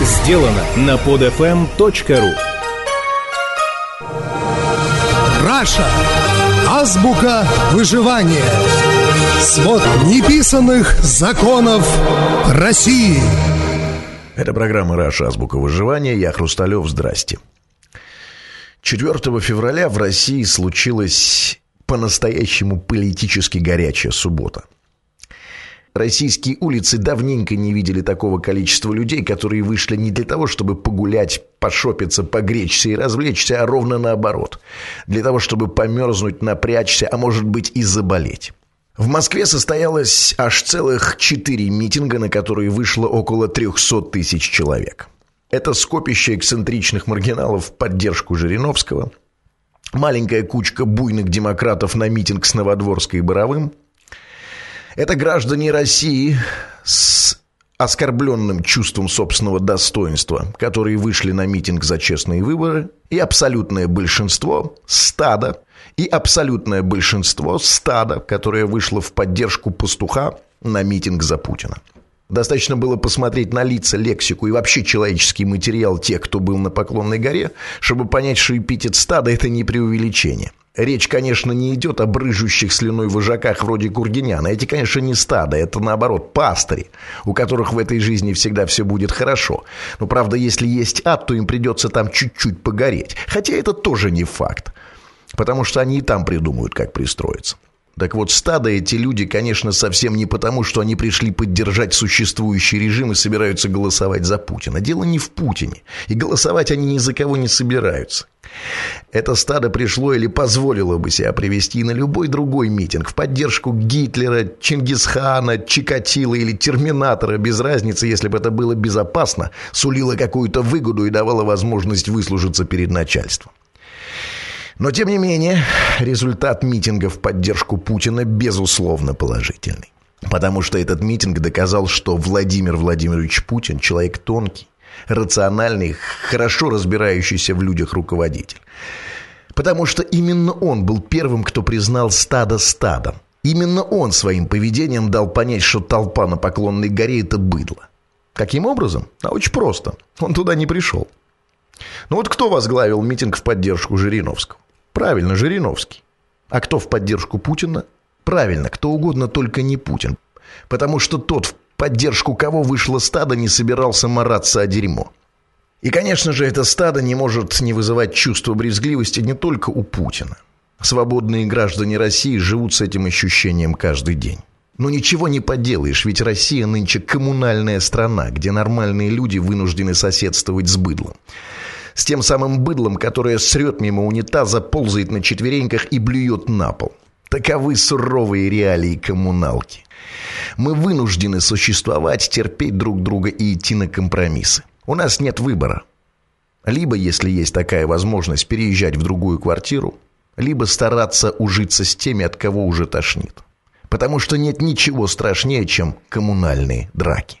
сделано на podfm.ru Раша. Азбука выживания. Свод неписанных законов России. Это программа «Раша. Азбука выживания». Я Хрусталев. Здрасте. 4 февраля в России случилась по-настоящему политически горячая суббота. Российские улицы давненько не видели такого количества людей, которые вышли не для того, чтобы погулять, пошопиться, погречься и развлечься, а ровно наоборот. Для того, чтобы померзнуть, напрячься, а может быть и заболеть. В Москве состоялось аж целых четыре митинга, на которые вышло около 300 тысяч человек. Это скопище эксцентричных маргиналов в поддержку Жириновского, маленькая кучка буйных демократов на митинг с Новодворской и Боровым – это граждане России с оскорбленным чувством собственного достоинства, которые вышли на митинг за честные выборы, и абсолютное большинство стада, и абсолютное большинство стада, которое вышло в поддержку пастуха на митинг за Путина. Достаточно было посмотреть на лица, лексику и вообще человеческий материал тех, кто был на Поклонной горе, чтобы понять, что эпитет стада – это не преувеличение. Речь, конечно, не идет о брыжущих слюной вожаках вроде Кургиняна. Эти, конечно, не стадо, это, наоборот, пастыри, у которых в этой жизни всегда все будет хорошо. Но, правда, если есть ад, то им придется там чуть-чуть погореть. Хотя это тоже не факт, потому что они и там придумают, как пристроиться. Так вот, стадо эти люди, конечно, совсем не потому, что они пришли поддержать существующий режим и собираются голосовать за Путина. Дело не в Путине. И голосовать они ни за кого не собираются. Это стадо пришло или позволило бы себя привести на любой другой митинг в поддержку Гитлера, Чингисхана, Чикатила или Терминатора, без разницы, если бы это было безопасно, сулило какую-то выгоду и давало возможность выслужиться перед начальством. Но, тем не менее, результат митинга в поддержку Путина безусловно положительный. Потому что этот митинг доказал, что Владимир Владимирович Путин человек тонкий, рациональный, хорошо разбирающийся в людях руководитель. Потому что именно он был первым, кто признал стадо стадом. Именно он своим поведением дал понять, что толпа на Поклонной горе – это быдло. Каким образом? А очень просто. Он туда не пришел. Ну вот кто возглавил митинг в поддержку Жириновского? Правильно, Жириновский. А кто в поддержку Путина? Правильно, кто угодно, только не Путин. Потому что тот, в поддержку кого вышло стадо, не собирался мараться о дерьмо. И, конечно же, это стадо не может не вызывать чувство брезгливости не только у Путина. Свободные граждане России живут с этим ощущением каждый день. Но ничего не поделаешь, ведь Россия нынче коммунальная страна, где нормальные люди вынуждены соседствовать с быдлом с тем самым быдлом, которое срет мимо унитаза, ползает на четвереньках и блюет на пол. Таковы суровые реалии коммуналки. Мы вынуждены существовать, терпеть друг друга и идти на компромиссы. У нас нет выбора. Либо, если есть такая возможность, переезжать в другую квартиру, либо стараться ужиться с теми, от кого уже тошнит. Потому что нет ничего страшнее, чем коммунальные драки.